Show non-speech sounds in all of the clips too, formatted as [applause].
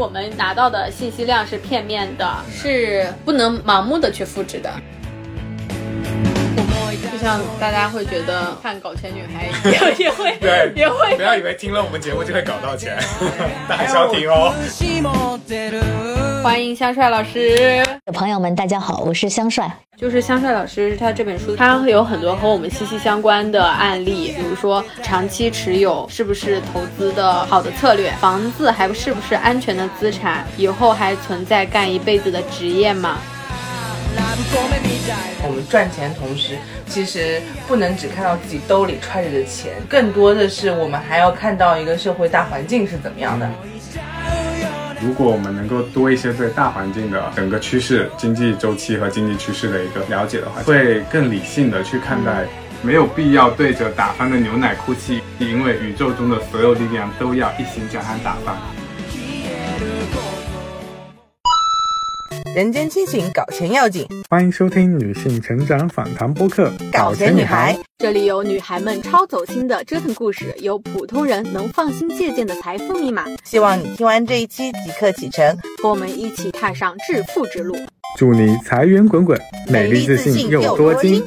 我们拿到的信息量是片面的，是不能盲目的去复制的。就像大家会觉得看《搞钱女孩》也 [laughs] 也会对也会不要以为听了我们节目就会搞到钱，但还是要听哦。[laughs] 欢迎香帅老师。朋友们，大家好，我是香帅。就是香帅老师他这本书，他会有很多和我们息息相关的案例，比如说长期持有是不是投资的好的策略，房子还是不是安全的资产，以后还存在干一辈子的职业吗？我们赚钱同时，其实不能只看到自己兜里揣着的钱，更多的是我们还要看到一个社会大环境是怎么样的。如果我们能够多一些对大环境的整个趋势、经济周期和经济趋势的一个了解的话，会更理性的去看待。没有必要对着打翻的牛奶哭泣，因为宇宙中的所有力量都要一心将它打翻。人间清醒，搞钱要紧。欢迎收听女性成长访谈播客《搞钱女孩》，这里有女孩们超走心的折腾故事，有普通人能放心借鉴的财富密码。希望你听完这一期即刻启程，和我们一起踏上致富之路。祝你财源滚滚，美丽自信又多金。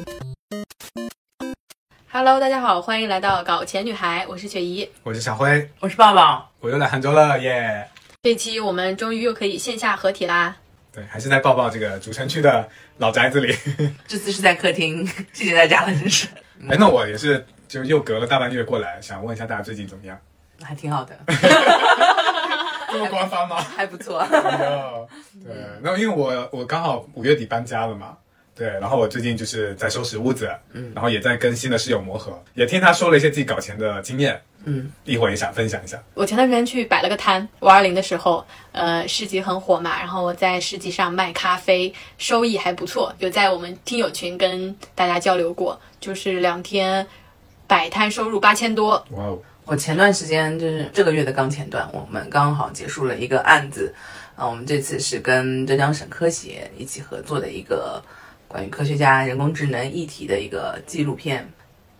Hello，大家好，欢迎来到搞钱女孩，我是雪姨。我是小辉，我是棒棒。我又来杭州了耶！这期我们终于又可以线下合体啦。对，还是在抱抱这个主城区的老宅子里。[laughs] 这次是在客厅，谢谢大家了，真是。哎，那我也是，就又隔了大半月过来，想问一下大家最近怎么样？还挺好的，[laughs] 这么官方吗？还不错。没有，对，那因为我我刚好五月底搬家了嘛，对，然后我最近就是在收拾屋子，嗯，然后也在跟新的室友磨合，也听他说了一些自己搞钱的经验，嗯，一会儿也想分享一下。我前段时间去摆了个摊，五二零的时候，呃，市集很火嘛，然后我在市集上卖咖啡，收益还不错，有在我们听友群跟大家交流过，就是两天摆摊收入八千多，哇哦，我前段时间就是这个月的刚前段，我们刚好结束了一个案子，啊，我们这次是跟浙江省科协一起合作的一个关于科学家人工智能一体的一个纪录片，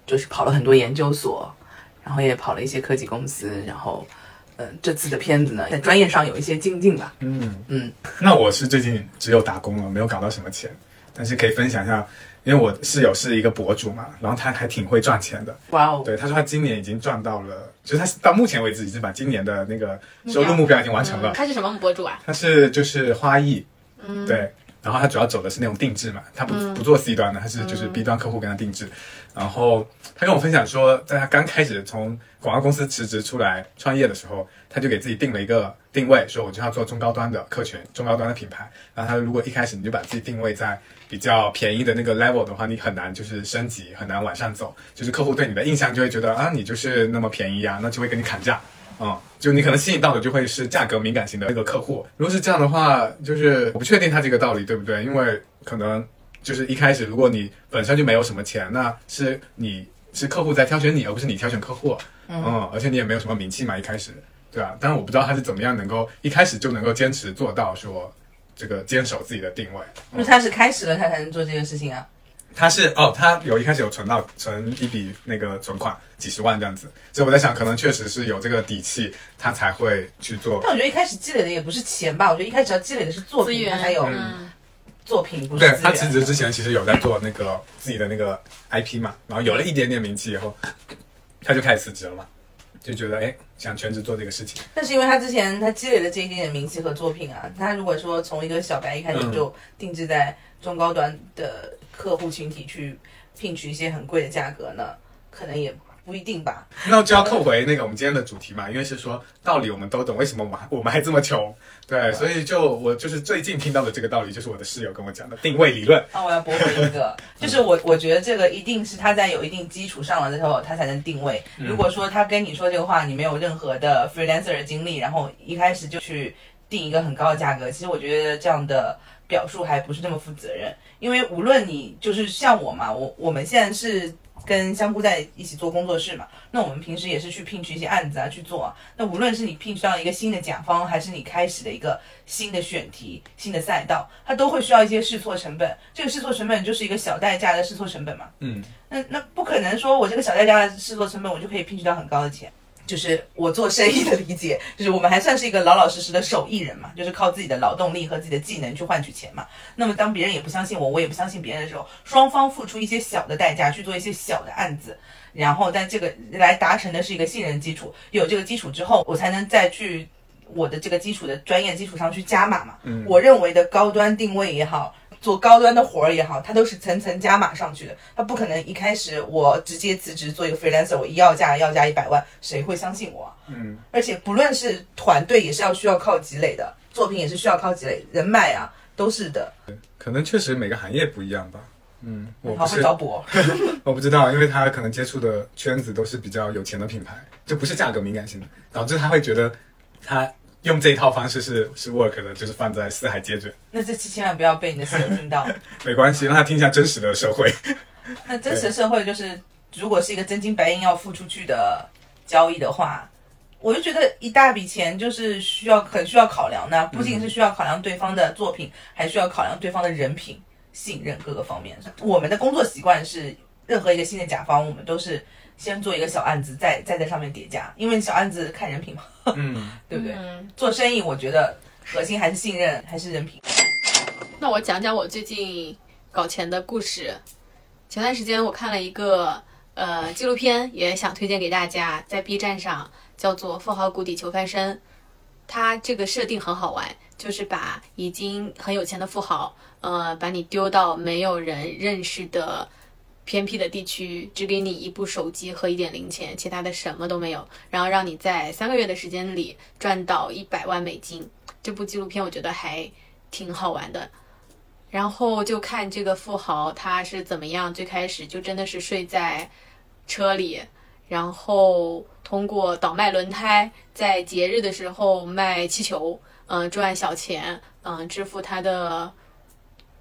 就是跑了很多研究所，然后也跑了一些科技公司，然后，嗯、这次的片子呢，在专业上有一些精进吧，嗯嗯，那我是最近只有打工了，没有搞到什么钱，但是可以分享一下，因为我室友是一个博主嘛，然后他还挺会赚钱的，哇哦，对，他说他今年已经赚到了，就是他到目前为止已经把今年的那个收入目标已经完成了。他是什么博主啊？他是就是花艺，嗯对，然后他主要走的是那种定制嘛，他不、不做 C 端的，他是就是 B 端客户跟他定制。然后他跟我分享说，在他刚开始从广告公司辞职出来创业的时候，他就给自己定了一个定位，说我就要做中高端的客群，中高端的品牌。然后他如果一开始你就把自己定位在比较便宜的那个 level 的话，你很难就是升级，很难往上走，就是客户对你的印象就会觉得啊，你就是那么便宜啊，那就会跟你砍价。嗯，就你可能吸引到的就会是价格敏感型的那个客户。如果是这样的话，就是我不确定他这个道理对不对，因为可能就是一开始如果你本身就没有什么钱，那是你是客户在挑选你，而不是你挑选客户。嗯，而且你也没有什么名气嘛，一开始，对吧、但是我不知道他是怎么样能够一开始就能够坚持做到说这个坚守自己的定位。因为他是开始了，他才能做这个事情啊。他是哦，他有一开始有存到存一笔那个存款几十万这样子，所以我在想，可能确实是有这个底气，他才会去做但我觉得一开始积累的也不是钱吧，我觉得一开始要积累的是作品，资源他才有嗯，作品，不是对。他辞职之前其实有在做那个自己的那个 IP 嘛，然后有了一点点名气以后，他就开始辞职了嘛，就觉得哎想全职做这个事情。但是因为他之前他积累的这一点点名气和作品啊，他如果说从一个小白一开始嗯就定制在中高端的客户群体去聘取一些很贵的价格呢，可能也不一定吧。那就要扣回那个我们今天的主题嘛，因为是说道理我们都懂，[laughs] 为什么我们还我们还这么穷？对，所以就我就是最近听到的这个道理，就是我的室友跟我讲的定位理论。啊，我要驳回一个，[laughs] 就是我我觉得这个一定是他在有一定基础上了之后，他才能定位。如果说他跟你说这个话，你没有任何的 freelancer 的经历，然后一开始就去定一个很高的价格，其实我觉得这样的表述还不是那么负责任。因为无论你就是像我嘛，我我们现在是跟香菇在一起做工作室嘛，那我们平时也是去聘取一些案子啊去做啊。那无论是你聘取到一个新的甲方，还是你开始的一个新的选题、新的赛道，它都会需要一些试错成本。这个试错成本就是一个小代价的试错成本嘛。嗯，那那不可能说我这个小代价的试错成本，我就可以聘取到很高的钱。就是我做生意的理解，就是我们还算是一个老老实实的手艺人嘛，就是靠自己的劳动力和自己的技能去换取钱嘛。那么当别人也不相信我，我也不相信别人的时候，双方付出一些小的代价去做一些小的案子，然后但这个来达成的是一个信任基础。有这个基础之后，我才能再去我的这个基础的专业基础上去加码嘛。嗯我认为的高端定位也好。做高端的活儿也好，它都是层层加码上去的。它不可能一开始我直接辞职做一个 freelancer，我一要价要价一百万，谁会相信我啊？嗯，而且不论是团队也是要需要靠积累的，作品也是需要靠积累，人脉啊都是的。可能确实每个行业不一样吧。嗯，我好不是会找补哦，[laughs] 我不知道，因为他可能接触的圈子都是比较有钱的品牌，就不是价格敏感性的，导致他会觉得他用这一套方式是是 work 的，就是放在四海皆准，那这期千万不要被你的室友听到。[laughs] 没关系，让他听一下真实的社会。[laughs] 那真实的社会就是，如果是一个真金白银要付出去的交易的话，我就觉得一大笔钱就是需要很需要考量的，不仅是需要考量对方的作品，还需要考量对方的人品、信任各个方面。我们的工作习惯是，任何一个新的甲方，我们都是先做一个小案子，再再在上面叠加，因为小案子看人品嘛，嗯，[laughs] 对不对？嗯，做生意，我觉得核心还是信任，还是人品。那我讲讲我最近搞钱的故事。前段时间我看了一个呃纪录片，也想推荐给大家，在 B 站上叫做《富豪谷底求翻身》。它这个设定很好玩，就是把已经很有钱的富豪，呃，把你丢到没有人认识的偏僻的地区，只给你一部手机和一点零钱，其他的什么都没有，然后让你在三个月的时间里赚到一百万美金。这部纪录片我觉得还挺好玩的。然后就看这个富豪他是怎么样，最开始就真的是睡在车里，然后通过倒卖轮胎，在节日的时候卖气球，嗯、赚小钱，嗯、支付他的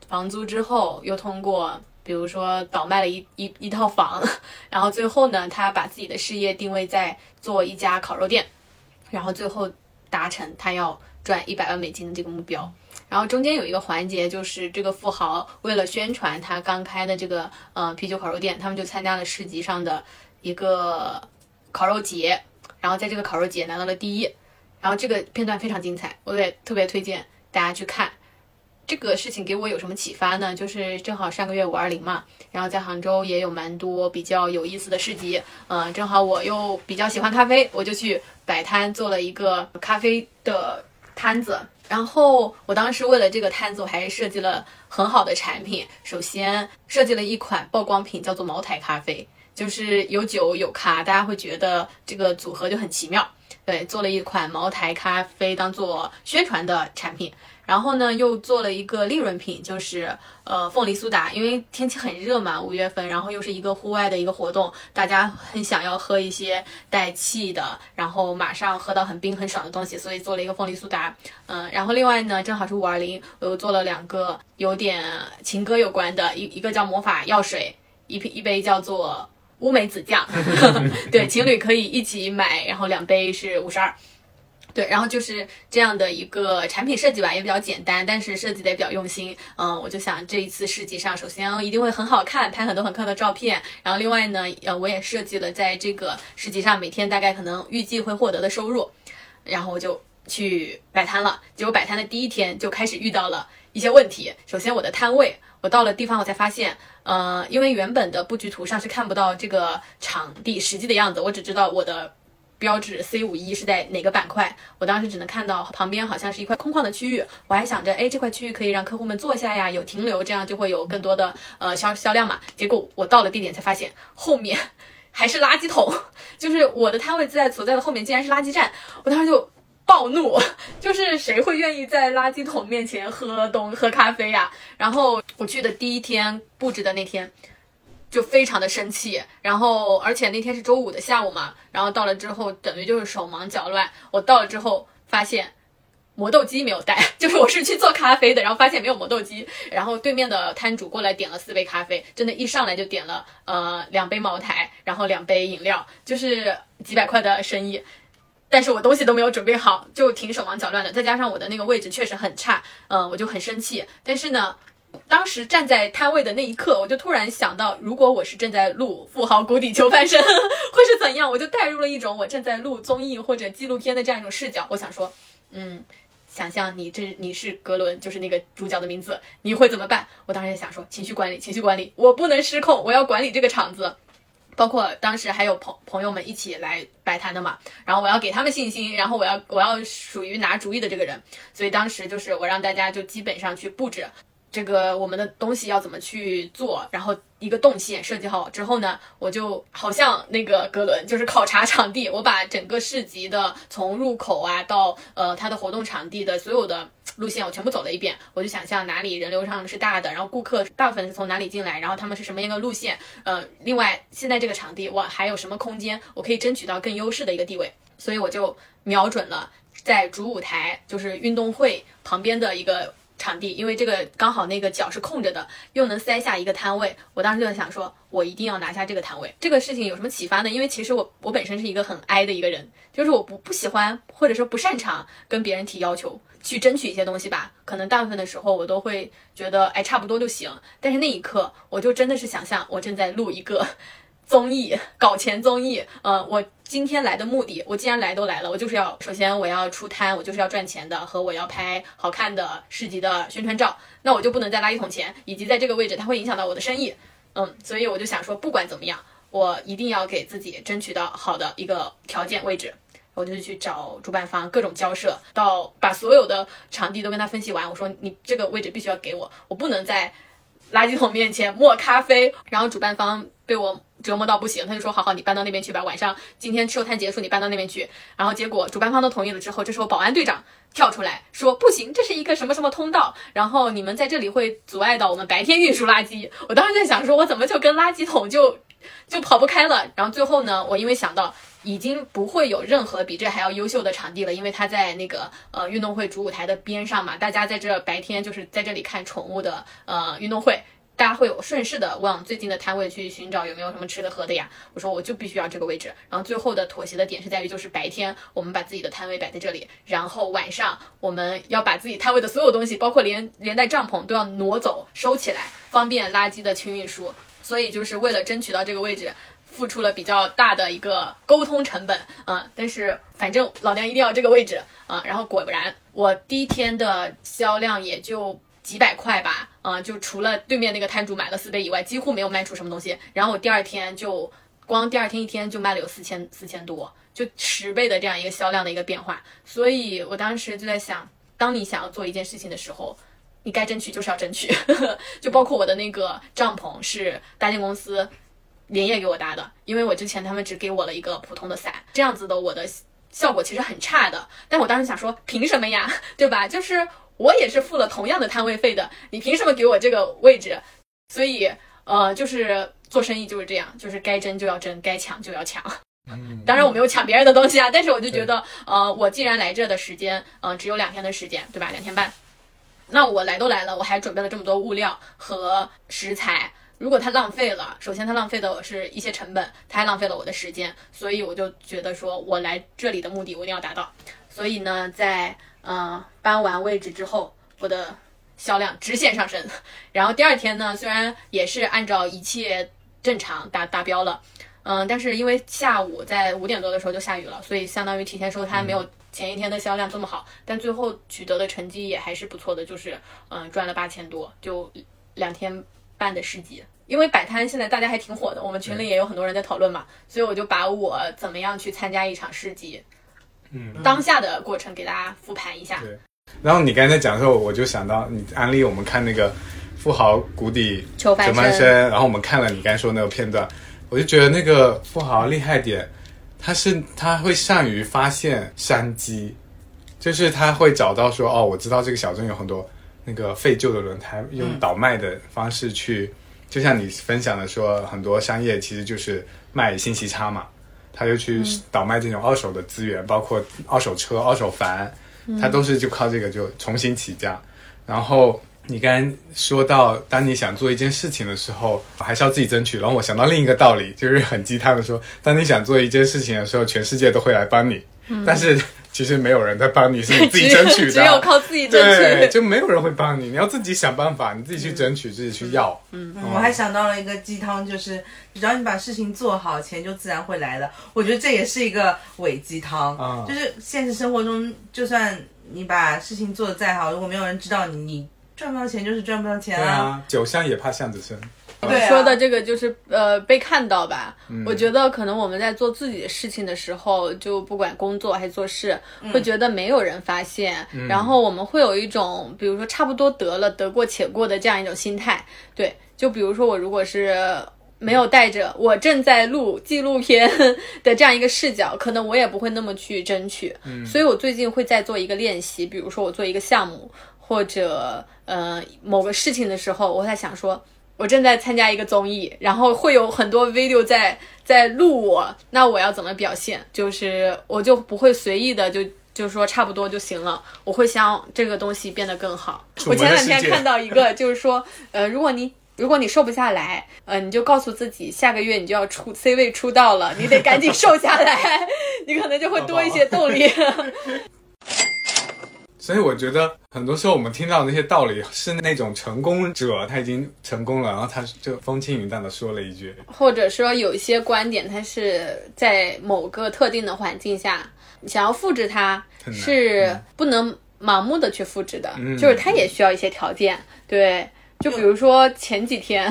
房租之后，又通过比如说倒卖了一一一套房，然后最后呢，他把自己的事业定位在做一家烤肉店，然后最后达成他要赚一百万美金的这个目标。然后中间有一个环节，就是这个富豪为了宣传他刚开的这个呃啤酒烤肉店，他们就参加了市集上的一个烤肉节，然后在这个烤肉节拿到了第一。然后这个片段非常精彩，我也特别推荐大家去看。这个事情给我有什么启发呢？就是正好上个月五二零嘛，然后在杭州也有蛮多比较有意思的市集，嗯、正好我又比较喜欢咖啡，我就去摆摊做了一个咖啡的摊子。然后我当时为了这个摊子，我还设计了很好的产品。首先设计了一款曝光品，叫做茅台咖啡，就是有酒有咖，大家会觉得这个组合就很奇妙。对，做了一款茅台咖啡当做宣传的产品。然后呢，又做了一个利润品，就是呃凤梨苏打，因为天气很热嘛，五月份，然后又是一个户外的一个活动，大家很想要喝一些带气的，然后马上喝到很冰很爽的东西，所以做了一个凤梨苏打。嗯，然后另外呢，正好是五二零，我又做了两个有点情歌有关的，一一个叫魔法药水，一瓶一杯叫做乌梅子酱，[laughs] 对，情侣可以一起买，然后两杯是五十二。对，然后就是这样的一个产品设计吧，也比较简单，但是设计的也比较用心。嗯，我就想这一次市集上，首先一定会很好看，拍很多很漂亮的照片。然后另外呢，呃，我也设计了在这个市集上每天大概可能预计会获得的收入，然后我就去摆摊了。结果摆摊的第一天就开始遇到了一些问题。首先我的摊位，我到了地方我才发现，呃，因为原本的布局图上是看不到这个场地实际的样子，我只知道我的。标志 C 五一是在哪个板块？我当时只能看到旁边好像是一块空旷的区域，我还想着，哎，这块区域可以让客户们坐下呀，有停留，这样就会有更多的呃销销量嘛。结果我到了地点才发现，后面 [laughs] 还是垃圾桶，[laughs] 就是我的摊位在所在的后面竟然是垃圾站，我当时就暴怒，[laughs] 就是谁会愿意在垃圾桶面前喝东喝咖啡呀？然后我去的第一天布置的那天。就非常的生气，然后而且那天是周五的下午嘛，然后到了之后等于就是手忙脚乱。我到了之后发现磨豆机没有带，[laughs] 就是我是去做咖啡的，然后发现没有磨豆机，然后对面的摊主过来点了四杯咖啡，真的，一上来就点了呃两杯茅台，然后两杯饮料，就是几百块的生意。但是我东西都没有准备好，就挺手忙脚乱的，再加上我的那个位置确实很差，嗯、我就很生气。但是呢，当时站在摊位的那一刻，我就突然想到，如果我是正在录《富豪谷底求翻身》，会是怎样？我就带入了一种我正在录综艺或者纪录片的这样一种视角。我想说，嗯，想象你这你是格伦，就是那个主角的名字，你会怎么办？我当时也想说，情绪管理，情绪管理，我不能失控，我要管理这个场子。包括当时还有朋朋友们一起来摆摊的嘛，然后我要给他们信心，然后我要我要属于拿主意的这个人，所以当时就是我让大家就基本上去布置。这个我们的东西要怎么去做？然后一个动线设计好之后呢，我就好像那个格伦，就是考察场地，我把整个市集的从入口啊到呃它的活动场地的所有的路线我全部走了一遍，我就想象哪里人流上是大的，然后顾客大部分是从哪里进来，然后他们是什么样的路线，呃，另外现在这个场地我还有什么空间，我可以争取到更优势的一个地位，所以我就瞄准了在主舞台，就是运动会旁边的一个。[laughs] 场地，因为这个刚好那个角是空着的，又能塞下一个摊位。我当时就在想，说我一定要拿下这个摊位。这个事情有什么启发呢？因为其实我我本身是一个很 I 的一个人，就是我不不喜欢或者说不擅长跟别人提要求，去争取一些东西吧。可能大部分的时候我都会觉得，哎，差不多就行。但是那一刻，我就真的是想象我正在录一个。综艺搞钱综艺，呃，我今天来的目的，我既然来都来了，我就是要首先我要出摊，我就是要赚钱的，和我要拍好看的市集的宣传照，那我就不能在垃圾桶前，以及在这个位置，它会影响到我的生意，嗯，所以我就想说，不管怎么样，我一定要给自己争取到好的一个条件位置，我就去找主办方各种交涉，到把所有的场地都跟他分析完，我说你这个位置必须要给我，我不能在垃圾桶面前磨咖啡，然后主办方被我。折磨到不行，他就说：“好好，你搬到那边去吧。晚上今天收摊结束，你搬到那边去。”然后结果主办方都同意了之后，这时候保安队长跳出来说：“不行，这是一个什么什么通道，然后你们在这里会阻碍到我们白天运输垃圾。”我当时在想，说我怎么就跟垃圾桶就就跑不开了？然后最后呢，我因为想到已经不会有任何比这还要优秀的场地了，因为他在那个呃运动会主舞台的边上嘛，大家在这白天就是在这里看宠物的呃运动会。大家会有顺势的往最近的摊位去寻找有没有什么吃的喝的呀？我说我就必须要这个位置。然后最后的妥协的点是在于，就是白天我们把自己的摊位摆在这里，然后晚上我们要把自己摊位的所有东西，包括连连带帐篷都要挪走收起来，方便垃圾的清运输。所以就是为了争取到这个位置，付出了比较大的一个沟通成本啊。但是反正老娘一定要这个位置啊。然后果然，我第一天的销量也就。几百块吧，啊，就除了对面那个摊主买了四杯以外，几乎没有卖出什么东西。然后我第二天就光第二天一天就卖了有四千四千多，就十倍的这样一个销量的一个变化。所以我当时就在想，当你想要做一件事情的时候，你该争取就是要争取。[laughs] 就包括我的那个帐篷是搭建公司连夜给我搭的，因为我之前他们只给我了一个普通的伞，这样子的我的效果其实很差的。但我当时想说，凭什么呀？[laughs] 对吧？就是。我也是付了同样的摊位费的，你凭什么给我这个位置？所以，呃，就是做生意就是这样，就是该争就要争，该抢就要抢。当然我没有抢别人的东西啊，但是我就觉得，呃，我既然来这的时间，呃，只有两天的时间，对吧？两天半，那我来都来了，我还准备了这么多物料和食材，如果它浪费了，首先它浪费的是一些成本，它还浪费了我的时间，所以我就觉得说我来这里的目的我一定要达到。所以呢，在嗯，搬完位置之后，我的销量直线上升。[laughs] 然后第二天呢，虽然也是按照一切正常达达标了，嗯，但是因为下午在五点多的时候就下雨了，所以相当于提前收摊，没有前一天的销量这么好。但最后取得的成绩也还是不错的，就是嗯赚了八千多，就两天半的市集。因为摆摊现在大家还挺火的，我们群里也有很多人在讨论嘛，所以我就把我怎么样去参加一场市集。嗯，当下的过程给大家复盘一下。对，然后你刚才讲的时候，我就想到你安利我们看那个富豪谷底求翻身，然后我们看了你刚才说那个片段，我就觉得那个富豪厉害点，他是他会善于发现商机，就是他会找到说哦，我知道这个小镇有很多那个废旧的轮胎，用倒卖的方式去，就像你分享的说，很多商业其实就是卖信息差嘛。他就去倒卖这种二手的资源，包括二手车、二手房，他都是就靠这个就重新起家。然后你刚刚说到，当你想做一件事情的时候，还是要自己争取。然后我想到另一个道理，就是很鸡汤的说，当你想做一件事情的时候，全世界都会来帮你。但是其实没有人在帮你，是你自己争取的，[laughs] 只有靠自己争对，取。就没有人会帮你，你要自己想办法，你自己去争取，自己去要。嗯，我还想到了一个鸡汤，就是只要你把事情做好，钱就自然会来的。我觉得这也是一个伪鸡汤，啊就是现实生活中，就算你把事情做得再好，如果没有人知道你，你赚不到钱就是赚不到钱对啊，酒香也怕巷子深。对啊说的这个就是呃被看到吧。我觉得可能我们在做自己的事情的时候，就不管工作还是做事，会觉得没有人发现，然后我们会有一种比如说差不多得了得过且过的这样一种心态。对，就比如说我如果是。没有带着我正在录纪录片的这样一个视角，可能我也不会那么去争取。所以我最近会在做一个练习，比如说我做一个项目或者呃某个事情的时候，我在想说，我正在参加一个综艺，然后会有很多 video 在在录我，那我要怎么表现？就是我就不会随意的就就说差不多就行了，我会想这个东西变得更好。我前两天看到一个，就是说，呃，如果你如果你瘦不下来，呃，你就告诉自己下个月你就要出 C 位出道了，你得赶紧瘦下来，[laughs] 你可能就会多一些动力。所以我觉得很多时候我们听到那些道理是那种成功者他已经成功了，然后他就风轻云淡的说了一句，或者说有一些观点，它是在某个特定的环境下，想要复制它是不能盲目的去复制的，嗯就是它也需要一些条件。对，就比如说前几天，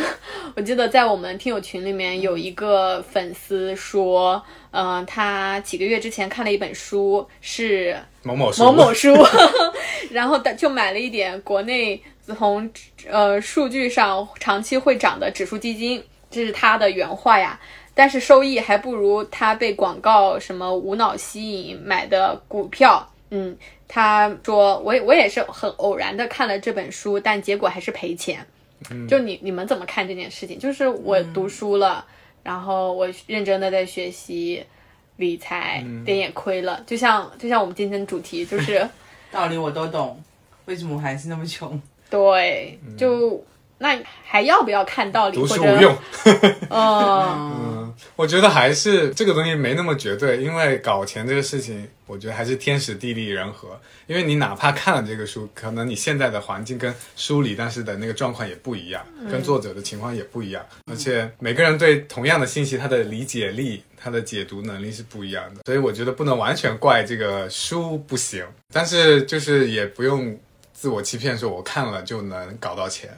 我记得在我们听友群里面有一个粉丝说，嗯、他几个月之前看了一本书，是某某书某某书，[laughs] 然后他就买了一点国内从呃数据上长期会涨的指数基金，这是他的原话呀。但是收益还不如他被广告什么无脑吸引买的股票。嗯，他说我也我也是很偶然的看了这本书，但结果还是赔钱。就你你们怎么看这件事情？就是我读书了，然后我认真的在学习理财，但也亏了。就像就像我们今天的主题，就是 [laughs] 道理我都懂，为什么我还是那么穷？对，就那还要不要看道理？读书无用。嗯，[laughs] 嗯，我觉得还是这个东西没那么绝对，因为搞钱这个事情，我觉得还是天时地利人和。因为你哪怕看了这个书，可能你现在的环境跟书里当时的那个状况也不一样，跟作者的情况也不一样，而且每个人对同样的信息，他的理解力、他的解读能力是不一样的，所以我觉得不能完全怪这个书不行，但是就是也不用自我欺骗，说我看了就能搞到钱。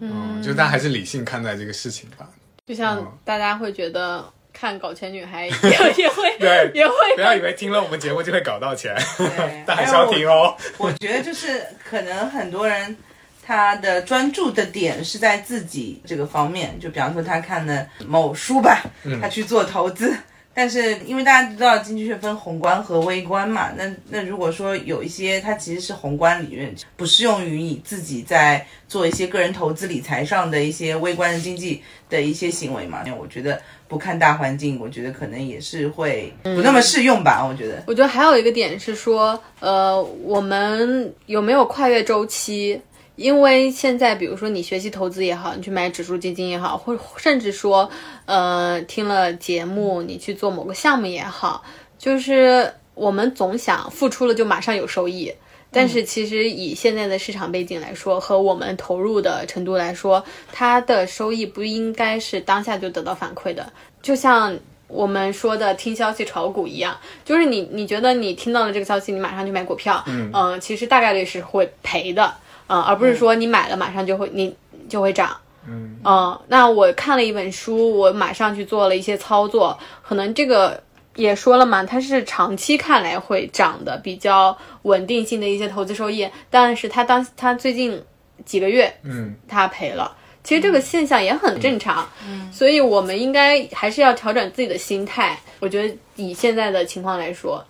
嗯，就大家还是理性看待这个事情吧。就像嗯大家会觉得看搞钱女孩也 [laughs] 也会对也会不要以为听了我们节目就会搞到钱，[laughs] 对但还是要听哦。我觉得就是可能很多人他的专注的点是在自己这个方面，就比方说他看的某书吧，他去做投资。但是因为大家知道经济学分宏观和微观嘛，那那如果说有一些它其实是宏观理论，不适用于你自己在做一些个人投资理财上的一些微观的经济的一些行为嘛，因为我觉得不看大环境，我觉得可能也是会不那么适用吧，我觉得。我觉得还有一个点是说，呃，我们有没有跨越周期？因为现在，比如说你学习投资也好，你去买指数基金也好，或甚至说，呃，听了节目你去做某个项目也好，就是我们总想付出了就马上有收益，但是其实以现在的市场背景来说，和我们投入的程度来说，它的收益不应该是当下就得到反馈的，就像。我们说的听消息炒股一样，就是你你觉得你听到了这个消息，你马上去买股票，嗯、其实大概率是会赔的，嗯、而不是说你买了马上就会你就会涨。嗯嗯，那我看了一本书，我马上去做了一些操作，可能这个也说了嘛，它是长期看来会涨的，比较稳定性的一些投资收益，但是它当它最近几个月嗯，它赔了。其实这个现象也很正常，嗯，所以我们应该还是要调整自己的心态。我觉得以现在的情况来说，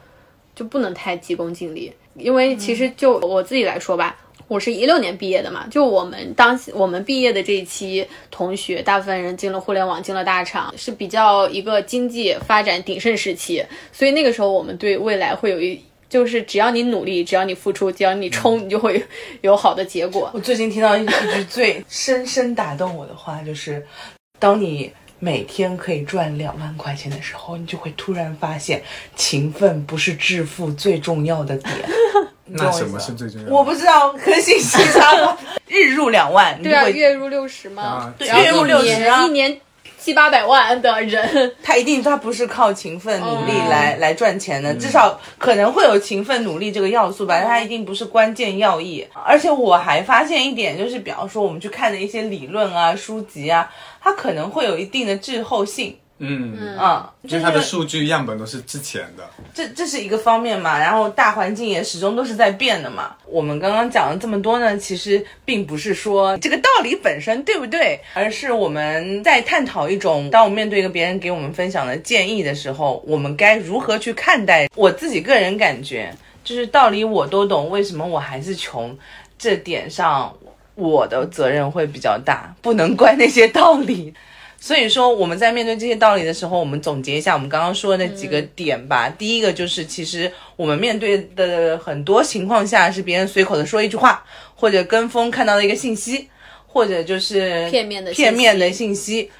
就不能太急功近利，因为其实就我自己来说吧，我是一六年毕业的嘛，就我们当我们毕业的这一期同学，大部分人进了互联网，进了大厂，是比较一个经济发展鼎盛时期，所以那个时候我们对未来会有一。就是只要你努力，只要你付出，只要你冲，你就会有好的结果。我最近听到一句最深深打动我的话，就是当你每天可以赚两万块钱的时候，你就会突然发现，勤奋不是致富最重要的点。那什么是最重要的？我不知道，可能信息差吧。[laughs] 日入两万，对啊，月入六十吗啊？对月入六十啊一年七八百万的人，他一定他不是靠勤奋努力哦来、来赚钱的，至少可能会有勤奋努力这个要素吧，但他一定不是关键要义。而且我还发现一点，就是比方说我们去看的一些理论啊、书籍啊，它可能会有一定的滞后性。嗯，嗯、就是它的数据样本都是之前的。这这是一个方面嘛，然后大环境也始终都是在变的嘛。我们刚刚讲了这么多呢，其实并不是说这个道理本身对不对，而是我们在探讨一种，当我面对一个别人给我们分享的建议的时候，我们该如何去看待。我自己个人感觉，就是道理我都懂，为什么我还是穷？这点上我的责任会比较大，不能怪那些道理。所以说，我们在面对这些道理的时候，我们总结一下我们刚刚说的那几个点吧。第一个就是，其实我们面对的很多情况下是别人随口的说一句话，或者跟风看到的一个信息，或者就是片面的片面的信息。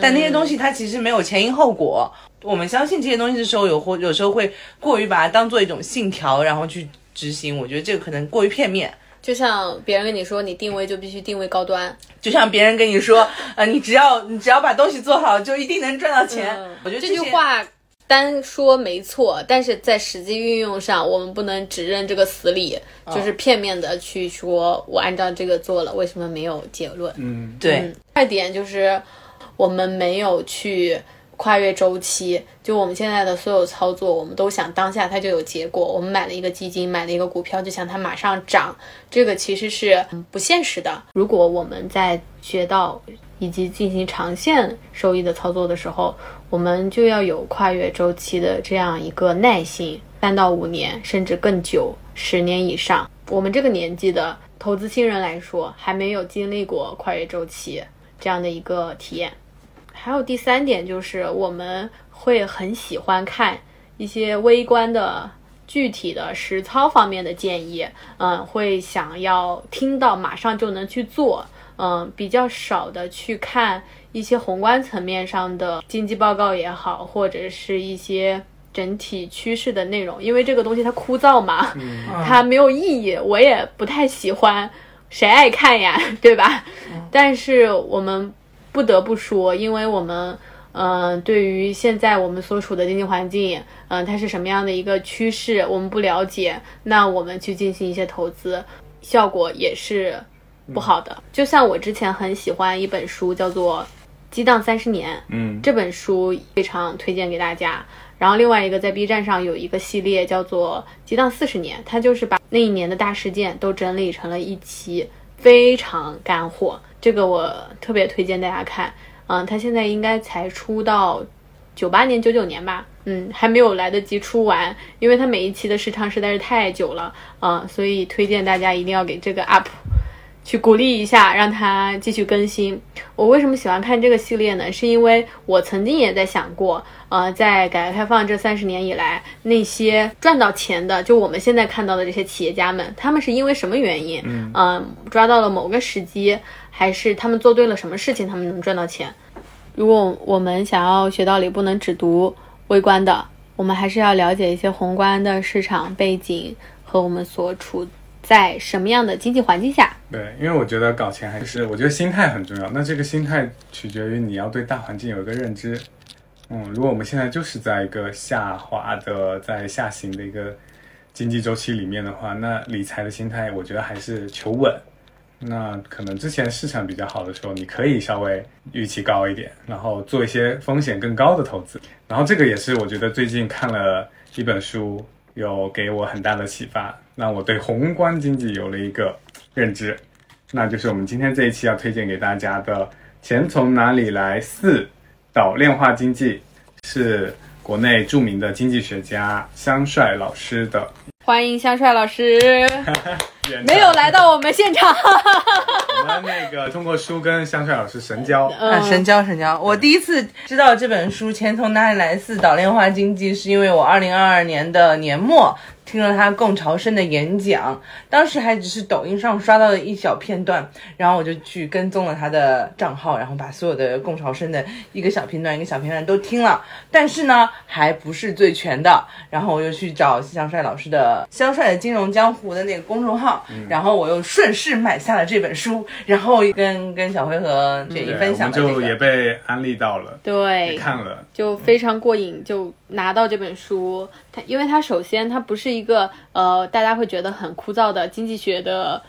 但那些东西它其实没有前因后果。我们相信这些东西的时候，有或有时候会过于把它当做一种信条，然后去执行。我觉得这个可能过于片面。就像别人跟你说你定位就必须定位高端，就像别人跟你说，[laughs] 呃，你只要你只要把东西做好，就一定能赚到钱。我觉得这些句话单说没错，但是在实际运用上，我们不能只认这个死理，就是片面的去说我按照这个做了，为什么没有结论？嗯，对。嗯，二点就是我们没有去跨越周期，就我们现在的所有操作，我们都想当下它就有结果。我们买了一个基金，买了一个股票，就想它马上涨，这个其实是不现实的。如果我们在学到以及进行长线收益的操作的时候，我们就要有跨越周期的这样一个耐心，三到五年甚至更久，十年以上。我们这个年纪的投资新人来说，还没有经历过跨越周期这样的一个体验。还有第三点就是，我们会很喜欢看一些微观的、具体的实操方面的建议，嗯，会想要听到马上就能去做，嗯，比较少的去看一些宏观层面上的经济报告也好，或者是一些整体趋势的内容，因为这个东西它枯燥嘛，它没有意义，我也不太喜欢，谁爱看呀，[laughs] 对吧？但是我们不得不说，因为我们。嗯，对于现在我们所处的经济环境，嗯，它是什么样的一个趋势，我们不了解，那我们去进行一些投资，效果也是不好的。就像我之前很喜欢一本书，叫做《激荡三十年》，嗯，这本书非常推荐给大家。然后另外一个在 B 站上有一个系列叫做《激荡四十年》，它就是把那一年的大事件都整理成了一期，非常干货。这个我特别推荐大家看。嗯，它现在应该才出到九八年、九九年吧，嗯，还没有来得及出完，因为它每一期的时长实在是太久了，嗯，所以推荐大家一定要给这个 UP 去鼓励一下，让它继续更新。我为什么喜欢看这个系列呢？是因为我曾经也在想过，呃，在改革开放这三十年以来，那些赚到钱的，就我们现在看到的这些企业家们，他们是因为什么原因？嗯、呃，抓到了某个时机，还是他们做对了什么事情，他们能赚到钱？如果我们想要学道理，不能只读微观的，我们还是要了解一些宏观的市场背景和我们所处在什么样的经济环境下。对，因为我觉得搞钱还是，我觉得心态很重要。那这个心态取决于你要对大环境有一个认知。嗯，如果我们现在就是在一个下滑的、在下行的一个经济周期里面的话，那理财的心态，我觉得还是求稳。那可能之前市场比较好的时候，你可以稍微预期高一点，然后做一些风险更高的投资。然后这个也是我觉得最近看了一本书，有给我很大的启发，让我对宏观经济有了一个认知。那就是我们今天这一期要推荐给大家的《钱从哪里来四岛链化经济》，是国内著名的经济学家香帅老师的。[laughs] 欢迎香帅老师，没有来到我们现场。我们那个通过书跟香帅老师神交，啊，神交神交！我第一次知道这本书《钱从哪里来四岛链化经济》，是因为我二零二二年的年末。听了他共潮生的演讲，当时还只是抖音上刷到的一小片段，然后我就去跟踪了他的账号，然后把所有的共潮生的一个小片段、一个小片段都听了，但是呢，还不是最全的。然后我又去找香帅老师的《香帅的金融江湖》的那个公众号，然后我又顺势买下了这本书，然后跟跟小辉和雪姨分享，就也被安利到了，对，看了就非常过瘾，就拿到这本书。它因为它首先它不是一个呃大家会觉得很枯燥的经济学的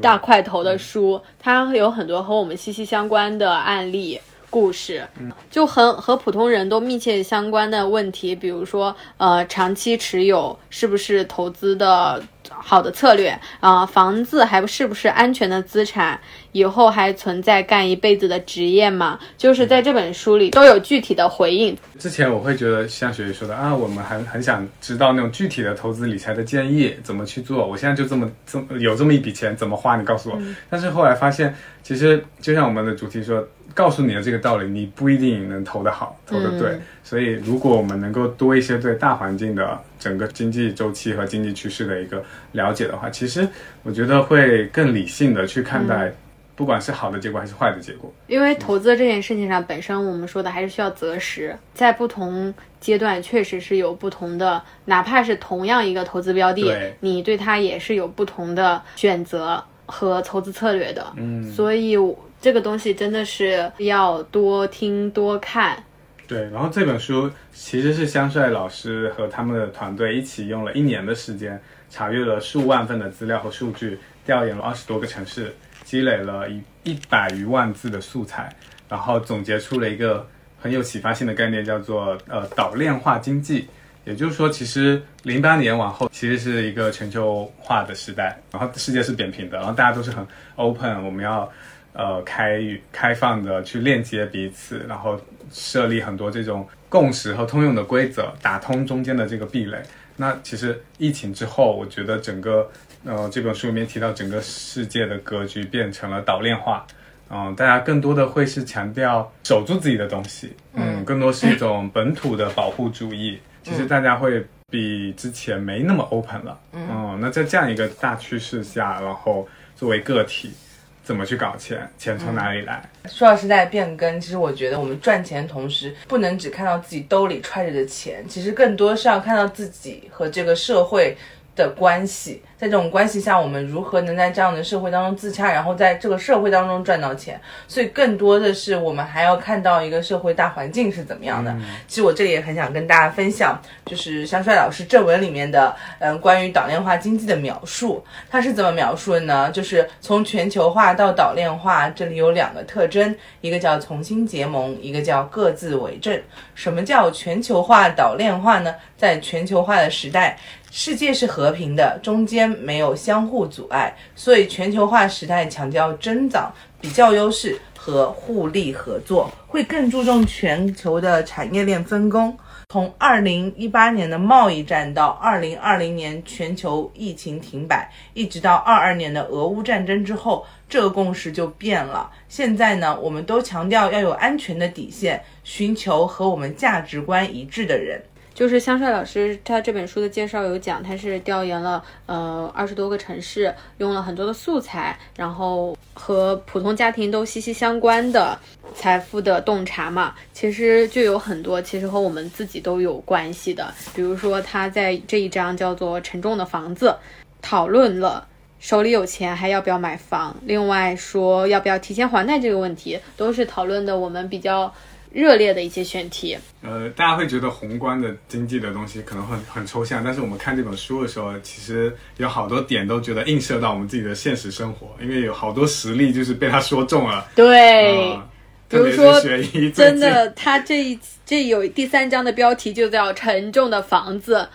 大块头的书，它有很多和我们息息相关的案例故事，就很和普通人都密切相关的问题，比如说呃长期持有是不是投资的。好的策略啊，房子还是不是安全的资产？以后还存在干一辈子的职业吗？就是在这本书里都有具体的回应。之前我会觉得像雪雪说的啊，我们很很想知道那种具体的投资理财的建议怎么去做。我现在就这么这么有这么一笔钱怎么花？你告诉我。但是后来发现，其实就像我们的主题说。告诉你的这个道理，你不一定能投得好，投得对。所以，如果我们能够多一些对大环境的整个经济周期和经济趋势的一个了解的话，其实我觉得会更理性的去看待，不管是好的结果还是坏的结果。因为投资这件事情上，本身我们说的还是需要择时，在不同阶段确实是有不同的，哪怕是同样一个投资标的，你对它也是有不同的选择和投资策略的。嗯，所以。这个东西真的是要多听多看，对。然后这本书其实是香帅老师和他们的团队一起用了一年的时间，查阅了数万份的资料和数据，调研了二十多个城市，积累了一一百余万字的素材，然后总结出了一个很有启发性的概念，叫做呃岛链化经济。也就是说，其实零八年往后其实是一个全球化的时代，然后世界是扁平的，然后大家都是很 open，我们要。呃，开开放的去链接彼此，然后设立很多这种共识和通用的规则，打通中间的这个壁垒。那其实疫情之后，我觉得整个呃这本书里面提到整个世界的格局变成了岛链化，嗯，大家更多的会是强调守住自己的东西，嗯，更多是一种本土的保护主义。其实大家会比之前没那么 open 了，嗯，那在这样一个大趋势下，然后作为个体。怎么去搞钱？钱从哪里来？说到时代变更，其实我觉得我们赚钱同时，不能只看到自己兜里揣着的钱，其实更多是要看到自己和这个社会。的关系，在这种关系下，我们如何能在这样的社会当中自洽，然后在这个社会当中赚到钱？所以更多的是我们还要看到一个社会大环境是怎么样的。其实我这里也很想跟大家分享，就是香帅老师正文里面的，嗯，关于岛链化经济的描述，他是怎么描述的呢？就是从全球化到岛链化，这里有两个特征，一个叫重新结盟，一个叫各自为政。什么叫全球化岛链化呢？在全球化的时代。世界是和平的，中间没有相互阻碍，所以全球化时代强调增长、比较优势和互利合作，会更注重全球的产业链分工。从二零一八年的贸易战到二零二零年全球疫情停摆，一直到二二年的俄乌战争之后，这个共识就变了。现在呢，我们都强调要有安全的底线，寻求和我们价值观一致的人。就是香帅老师他这本书的介绍有讲，他是调研了呃二十多个城市，用了很多的素材，然后和普通家庭都息息相关的财富的洞察嘛，其实就有很多其实和我们自己都有关系的。比如说他在这一章叫做沉重的房子，讨论了手里有钱还要不要买房，另外说要不要提前还贷这个问题，都是讨论的我们比较。热烈的一些选题，呃，大家会觉得宏观的经济的东西可能很很抽象，但是我们看这本书的时候，其实有好多点都觉得映射到我们自己的现实生活，因为有好多实例就是被他说中了。对，比如说，真的，他这一这有第三章的标题就叫“沉重的房子”，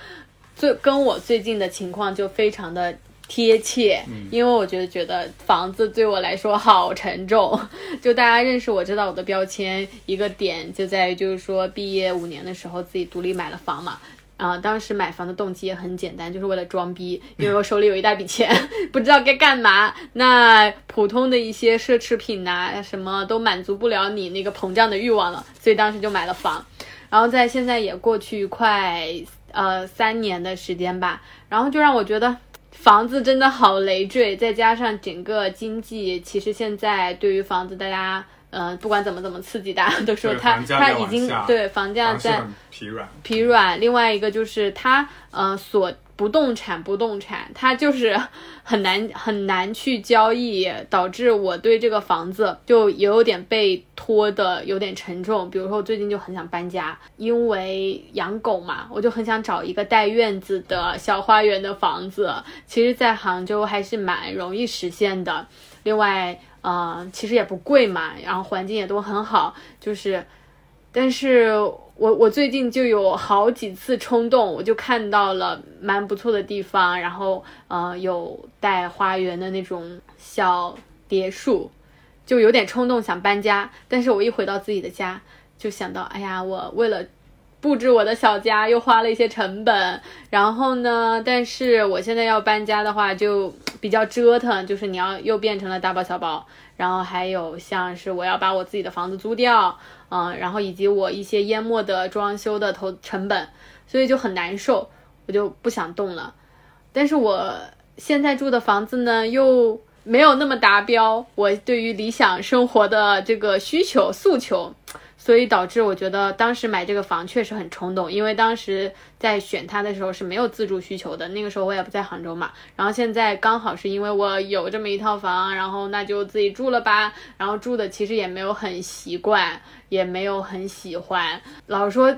最跟我最近的情况就非常的。贴切，因为我觉得觉得房子对我来说好沉重。[laughs] 就大家认识我知道我的标签，一个点就在于就是说毕业五年的时候自己独立买了房嘛，啊、当时买房的动机也很简单，就是为了装逼，因为我手里有一大笔钱，[laughs] 不知道该干嘛。那普通的一些奢侈品呐、什么都满足不了你那个膨胀的欲望了，所以当时就买了房。然后在现在也过去快呃三年的时间吧，然后就让我觉得房子真的好累赘，再加上整个经济，其实现在对于房子大家。呃，不管怎么怎么刺激，大家都说它它已经对房价在疲软。疲软，另外一个就是它呃所不动产不动产，它就是 [laughs] 很难很难去交易，导致我对这个房子就也有点被拖的有点沉重。比如说我最近就很想搬家，因为养狗嘛，我就很想找一个带院子的小花园的房子。其实，在杭州还是蛮容易实现的。另外，呃，其实也不贵嘛，然后环境也都很好，就是。但是我我最近就有好几次冲动，我就看到了蛮不错的地方，然后呃有带花园的那种小别墅，就有点冲动想搬家。但是我一回到自己的家，就想到，哎呀，我为了布置我的小家又花了一些成本，然后呢，但是我现在要搬家的话就比较折腾，就是你要又变成了大包小包，然后还有像是我要把我自己的房子租掉，嗯，然后以及我一些淹没的装修的投成本，所以就很难受，我就不想动了。但是我现在住的房子呢，又没有那么达标，我对于理想生活的这个需求诉求，所以导致我觉得当时买这个房确实很冲动，因为当时在选它的时候是没有自住需求的，那个时候我也不在杭州嘛，然后现在刚好是因为我有这么一套房，然后那就自己住了吧，然后住的其实也没有很习惯，也没有很喜欢，老实说。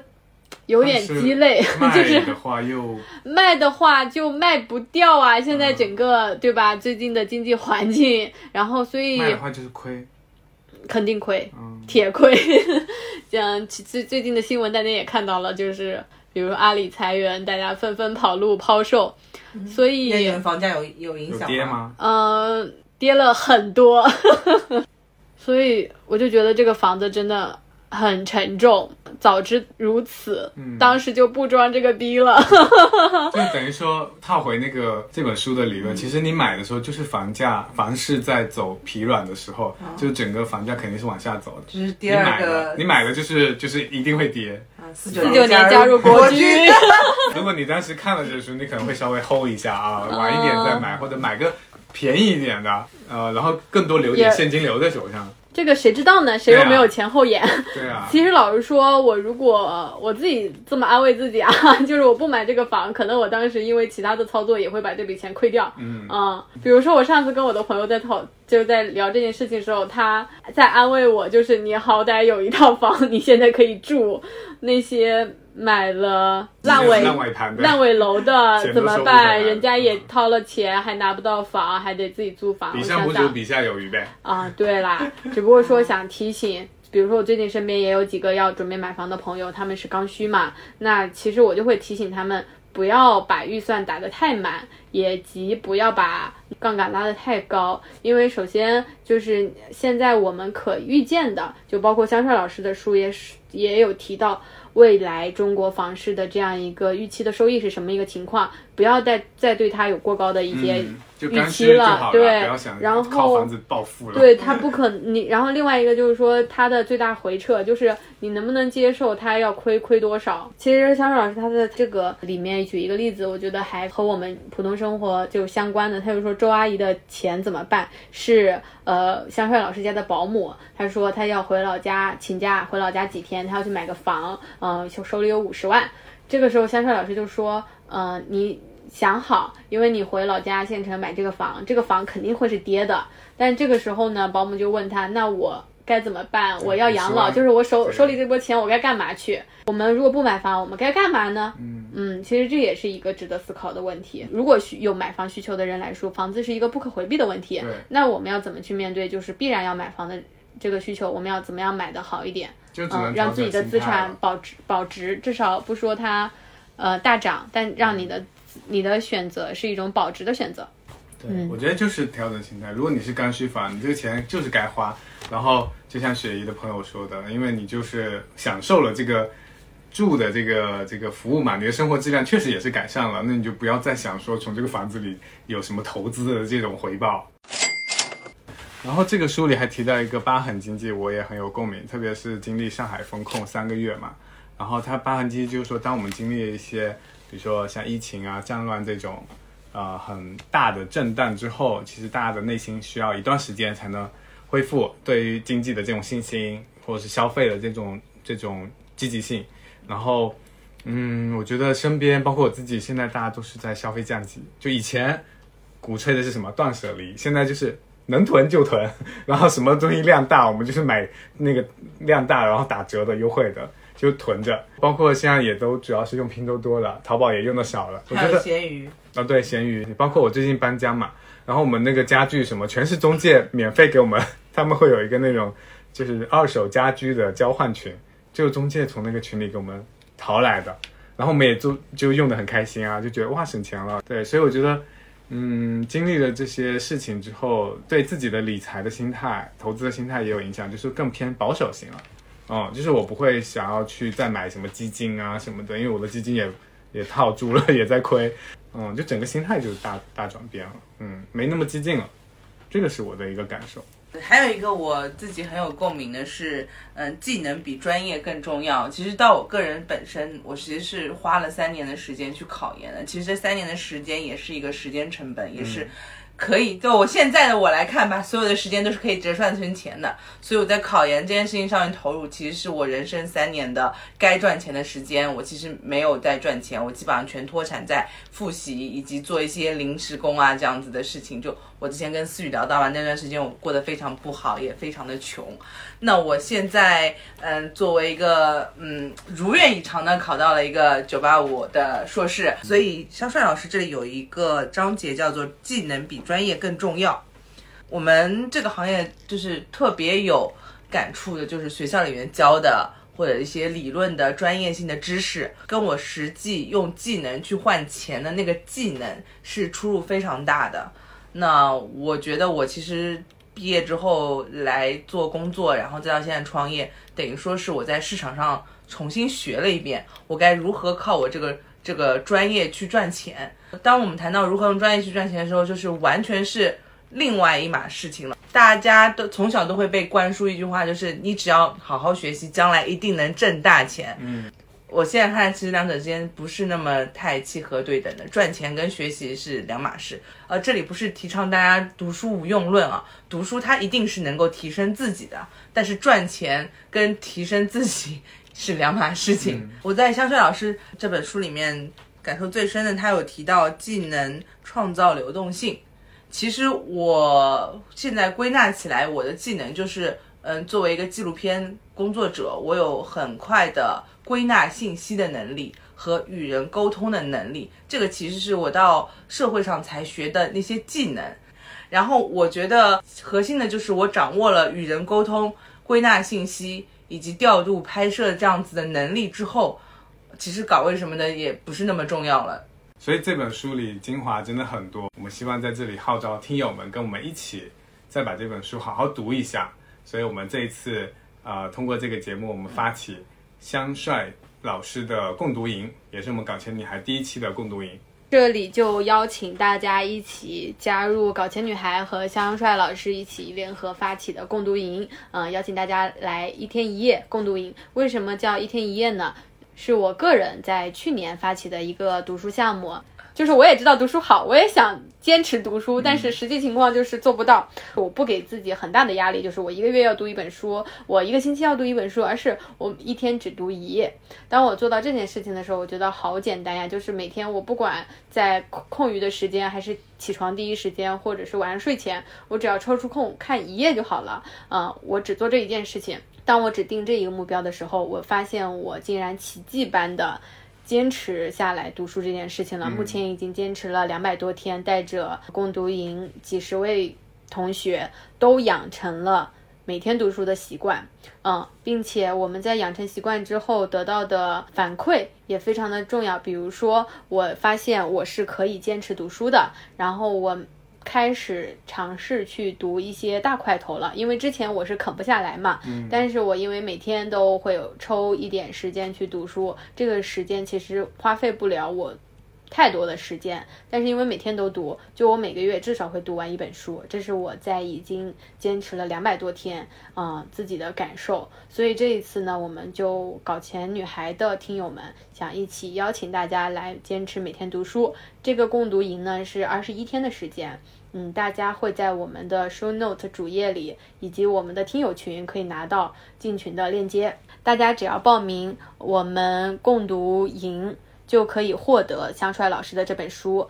有点鸡肋，[laughs] 就是卖的话又 [laughs] 卖的话就卖不掉啊！现在整个、对吧？最近的经济环境，然后所以卖的话就是亏。肯定亏，嗯，铁亏。[laughs] 像其最最近的新闻，大家也看到了，就是比如阿里裁员，大家纷纷跑路抛售，所那你以们房价有有影响？吗？呃跌了很多，[laughs] 所以我就觉得这个房子真的很沉重。早知如此，嗯当时就不装这个逼了。[laughs] 就等于说套回那个这本书的理论，其实你买的时候就是房价房市在走疲软的时候，就整个房价肯定是往下走的。就是第你二买的个，你买的就是就是一定会跌。四四九年加入国军，[laughs] [laughs] 如果你当时看了这本书，你可能会稍微 hold 一下啊，晚一点再买，或者买个便宜一点的，呃，然后更多留点现金流在手上。这个谁知道呢？谁又没有前后眼？对啊，[laughs] 其实老实说，我如果我自己这么安慰自己啊，[laughs] 就是我不买这个房，可能我当时因为其他的操作也会把这笔钱亏掉。嗯，嗯，比如说我上次跟我的朋友在讨，就在聊这件事情的时候，他在安慰我，就是你好歹有一套房，你现在可以住，那些买了烂尾烂尾盘，烂尾楼的怎么办？人家也嗯掏了钱，还拿不到房，还得自己租房。比我想想上不足，比下有余呗。啊，对啦，[laughs] 只不过说想提醒，比如说我最近身边也有几个要准备买房的朋友，他们是刚需嘛，那其实我就会提醒他们不要把预算打得太满，也即不要把杠杆拉得太高，因为首先就是现在我们可预见的，就包括香帅老师的书也是也有提到。未来中国房市的这样一个预期的收益是什么一个情况？不要再再对他有过高的一些预期了对然后靠房子暴富了。对他不可你，然后另外一个就是说他的最大回撤，就是你能不能接受他要亏亏多少？其实香水老师他的这个里面举一个例子，我觉得还和我们普通生活就相关的。他就说周阿姨的钱怎么办？是呃香帅老师家的保姆，他说他要回老家请假回老家几天，他要去买个房，嗯、就手里有五十万。这个时候香帅老师就说，呃，你想好，因为你回老家县城买这个房，这个房肯定会是跌的。但这个时候呢，保姆就问他，那我该怎么办？我要养老，就是我手手里这波钱，我该干嘛去？我们如果不买房，我们该干嘛呢？嗯，嗯，其实这也是一个值得思考的问题。如果需有买房需求的人来说，房子是一个不可回避的问题对。那我们要怎么去面对？就是必然要买房的这个需求，我们要怎么样买的好一点？嗯，让自己的资产保值保值，至少不说它呃大涨，但让你的你的选择是一种保值的选择。对，我觉得就是调整心态。如果你是刚需房，你这个钱就是该花。然后就像雪姨的朋友说的，因为你就是享受了这个住的这个这个服务嘛，你的生活质量确实也是改善了，那你就不要再想说从这个房子里有什么投资的这种回报。然后这个书里还提到一个疤痕经济，我也很有共鸣，特别是经历上海封控三个月嘛。然后它疤痕经济就是说，当我们经历了一些，比如说像疫情啊、战乱这种，呃，很大的震荡之后，其实大家的内心需要一段时间才能恢复对于经济的这种信心，或者是消费的这种这种积极性。然后，嗯，我觉得身边包括我自己，现在大家都是在消费降级。就以前鼓吹的是什么断舍离，现在就是能囤就囤，然后什么东西量大，我们就是买那个量大然后打折的优惠的就囤着。包括现在也都主要是用拼多多了，淘宝也用的少了。我还有觉得闲鱼，啊，对，闲鱼，包括我最近搬家嘛，然后我们那个家具什么全是中介免费给我们，他们会有一个那种就是二手家居的交换群，就是中介从那个群里给我们淘来的，然后我们也就就用的很开心啊，就觉得哇省钱了，对，所以我觉得。嗯，经历了这些事情之后，对自己的理财的心态、投资的心态也有影响，就是更偏保守型了。哦，就是我不会想要去再买什么基金啊什么的，因为我的基金也也套住了，[laughs] 也在亏。嗯，就整个心态就是大大转变了。嗯，没那么激进了，这个是我的一个感受。还有一个我自己很有共鸣的是，嗯，技能比专业更重要。其实到我个人本身，我其实是花了三年的时间去考研的。其实这三年的时间也是一个时间成本，也是可以就我现在的我来看吧，所有的时间都是可以折算成钱的。所以我在考研这件事情上面投入，其实是我人生三年的该赚钱的时间。我其实没有在赚钱，我基本上全脱产在复习以及做一些临时工啊这样子的事情。就我之前跟思雨聊到嘛，那段时间我过得非常不好，也非常的穷。那我现在嗯，作为一个嗯如愿以偿的考到了一个九八五的硕士，所以肖帅老师这里有一个章节叫做“技能比专业更重要”。我们这个行业就是特别有感触的，就是学校里面教的或者一些理论的专业性的知识，跟我实际用技能去换钱的那个技能是出入非常大的。那我觉得我其实毕业之后来做工作，然后再到现在创业，等于说是我在市场上重新学了一遍，我该如何靠我这个这个专业去赚钱。当我们谈到如何用专业去赚钱的时候，就是完全是另外一码事情了。大家都从小都会被灌输一句话，就是你只要好好学习，将来一定能挣大钱。嗯，我现在看，其实两者之间不是那么太契合对等的，赚钱跟学习是两码事。呃，这里不是提倡大家读书无用论啊，读书它一定是能够提升自己的，但是赚钱跟提升自己是两码事情。我在香帅老师这本书里面感受最深的，他有提到技能创造流动性。其实我现在归纳起来，我的技能就是，嗯，作为一个纪录片工作者，我有很快的归纳信息的能力和与人沟通的能力。这个其实是我到社会上才学的那些技能。然后我觉得核心的就是我掌握了与人沟通、归纳信息以及调度拍摄这样子的能力之后，其实岗位什么的也不是那么重要了。所以这本书里精华真的很多，我们希望在这里号召听友们跟我们一起再把这本书好好读一下。所以我们这一次呃通过这个节目，我们发起香帅老师的共读营，也是我们搞钱女孩第一期的共读营。这里就邀请大家一起加入搞钱女孩和香帅老师一起联合发起的共读营，嗯、邀请大家来一天一夜共读营。为什么叫一天一夜呢？是我个人在去年发起的一个读书项目。就是我也知道读书好，我也想坚持读书，但是实际情况就是做不到。我不给自己很大的压力，就是我一个月要读一本书，我一个星期要读一本书，而是我一天只读一页。当我做到这件事情的时候，我觉得好简单呀，就是每天我不管在空空余的时间，还是起床第一时间，或者是晚上睡前，我只要抽出空看一页就好了。嗯、我只做这一件事情。当我只定这一个目标的时候，我发现我竟然奇迹般的坚持下来读书这件事情了。目前已经坚持了两百多天，带着共读营几十位同学都养成了每天读书的习惯。嗯，并且我们在养成习惯之后得到的反馈也非常的重要。比如说，我发现我是可以坚持读书的，然后我开始尝试去读一些大块头了，因为之前我是啃不下来嘛。嗯。但是我因为每天都会有抽一点时间去读书，这个时间其实花费不了我。太多的时间，但是因为每天都读，就我每个月至少会读完一本书，这是我在已经坚持了两百多天，嗯，自己的感受。所以这一次呢，我们就搞钱女孩的听友们想一起邀请大家来坚持每天读书。这个共读营呢是二十一天的时间，嗯，大家会在我们的 show note 主页里以及我们的听友群可以拿到进群的链接。大家只要报名我们共读营。就可以获得香帅老师的这本书，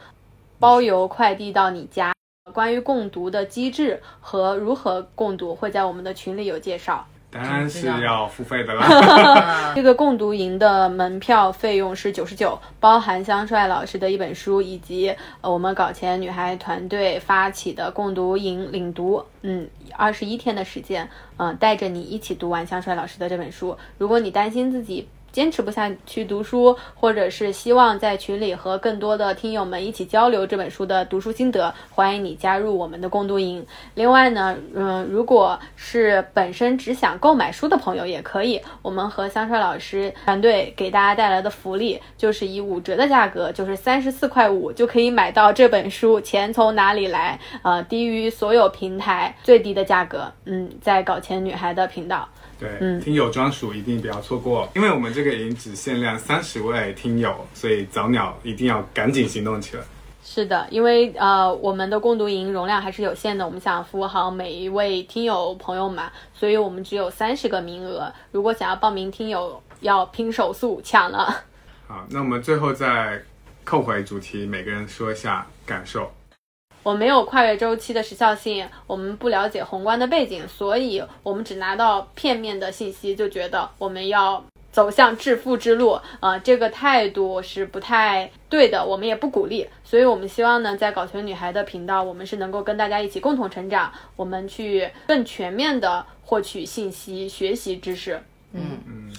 包邮快递到你家。关于共读的机制和如何共读，会在我们的群里有介绍。当然是要付费的啦。[laughs] 这个共读营的门票费用是九十九，包含香帅老师的一本书，以及呃我们搞钱女孩团队发起的共读营领读。嗯，二十一天的时间，嗯，带着你一起读完香帅老师的这本书。如果你担心自己。坚持不下去读书，或者是希望在群里和更多的听友们一起交流这本书的读书心得，欢迎你加入我们的共读营。另外呢，嗯，如果是本身只想购买书的朋友也可以，我们和香帅老师团队给大家带来的福利就是以五折的价格，就是三十四块五就可以买到这本书。钱从哪里来？呃，低于所有平台最低的价格。嗯，在搞钱女孩的频道。对，听友专属一定不要错过，因为我们这个营只限量三十位听友，所以早鸟一定要赶紧行动起来。是的，因为呃，我们的共读营容量还是有限的，我们想服务好每一位听友朋友嘛，所以我们只有三十个名额。如果想要报名，听友要拼手速抢了。好，那我们最后再扣回主题，每个人说一下感受。我没有跨越周期的时效性，我们不了解宏观的背景，所以我们只拿到片面的信息，就觉得我们要走向致富之路，呃，这个态度是不太对的，我们也不鼓励。所以，我们希望呢，在搞钱女孩的频道，我们是能够跟大家一起共同成长，我们去更全面的获取信息、学习知识。嗯嗯。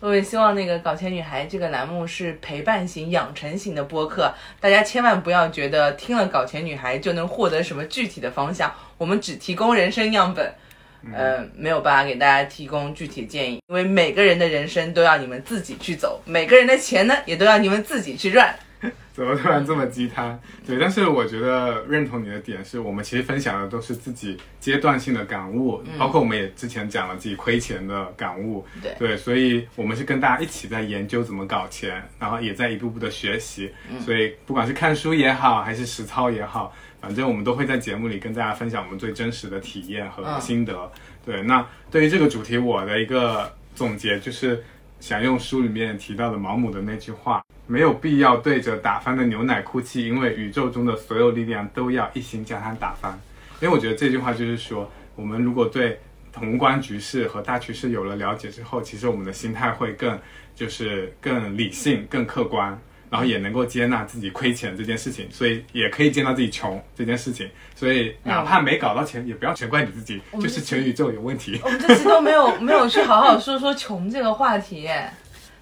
我也希望那个搞钱女孩这个栏目是陪伴型、养成型的播客，大家千万不要觉得听了搞钱女孩就能获得什么具体的方向。我们只提供人生样本，呃，没有办法给大家提供具体建议，因为每个人的人生都要你们自己去走，每个人的钱呢也都要你们自己去赚。[laughs] 怎么突然这么鸡汤？对，但是我觉得认同你的点是我们其实分享的都是自己阶段性的感悟，包括我们也之前讲了自己亏钱的感悟。对对，所以我们是跟大家一起在研究怎么搞钱，然后也在一步步的学习。所以不管是看书也好，还是实操也好，反正我们都会在节目里跟大家分享我们最真实的体验和心得。对，那对于这个主题，我的一个总结就是想用书里面提到的毛姆的那句话。没有必要对着打翻的牛奶哭泣，因为宇宙中的所有力量都要一心将它打翻。因为我觉得这句话就是说，我们如果对宏观局势和大趋势有了了解之后，其实我们的心态会更就是更理性、更客观，然后也能够接纳自己亏钱这件事情，所以也可以接纳自己穷这件事情。所以哪怕没搞到钱，也不要全怪你自己，就是全宇宙有问题。我们这期都没有没有去好好说说穷这个话题，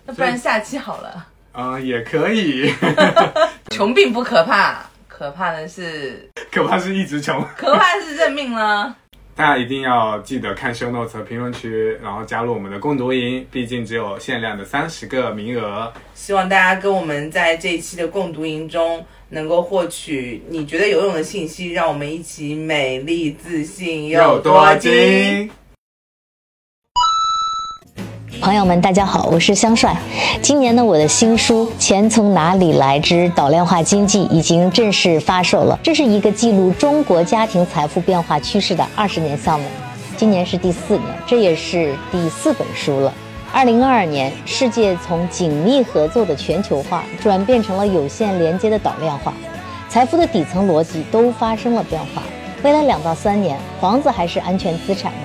那不然下期好了。啊，也可以。[laughs] 穷并不可怕，可怕的是，可怕是一直穷，可怕是认命了。大家一定要记得看 show notes 和评论区，然后加入我们的共读营，毕竟只有限量的三十个名额。希望大家跟我们在这一期的共读营中，能够获取你觉得有用的信息，让我们一起美丽、自信又多金。朋友们，大家好，我是香帅。今年呢，我的新书《钱从哪里来之岛量化经济》已经正式发售了。这是一个记录中国家庭财富变化趋势的二十年项目，今年是第四年，这也是第四本书了。二零二二年，世界从紧密合作的全球化转变成了有限连接的导量化，财富的底层逻辑都发生了变化。未来两到三年，房子还是安全资产吗？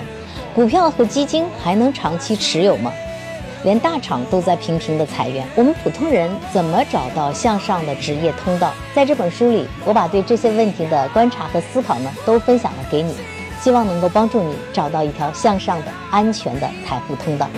股票和基金还能长期持有吗？连大厂都在频频的裁员我们普通人怎么找到向上的职业通道？在这本书里我把对这些问题的观察和思考呢都分享了给你希望能够帮助你找到一条向上的安全的财富通道。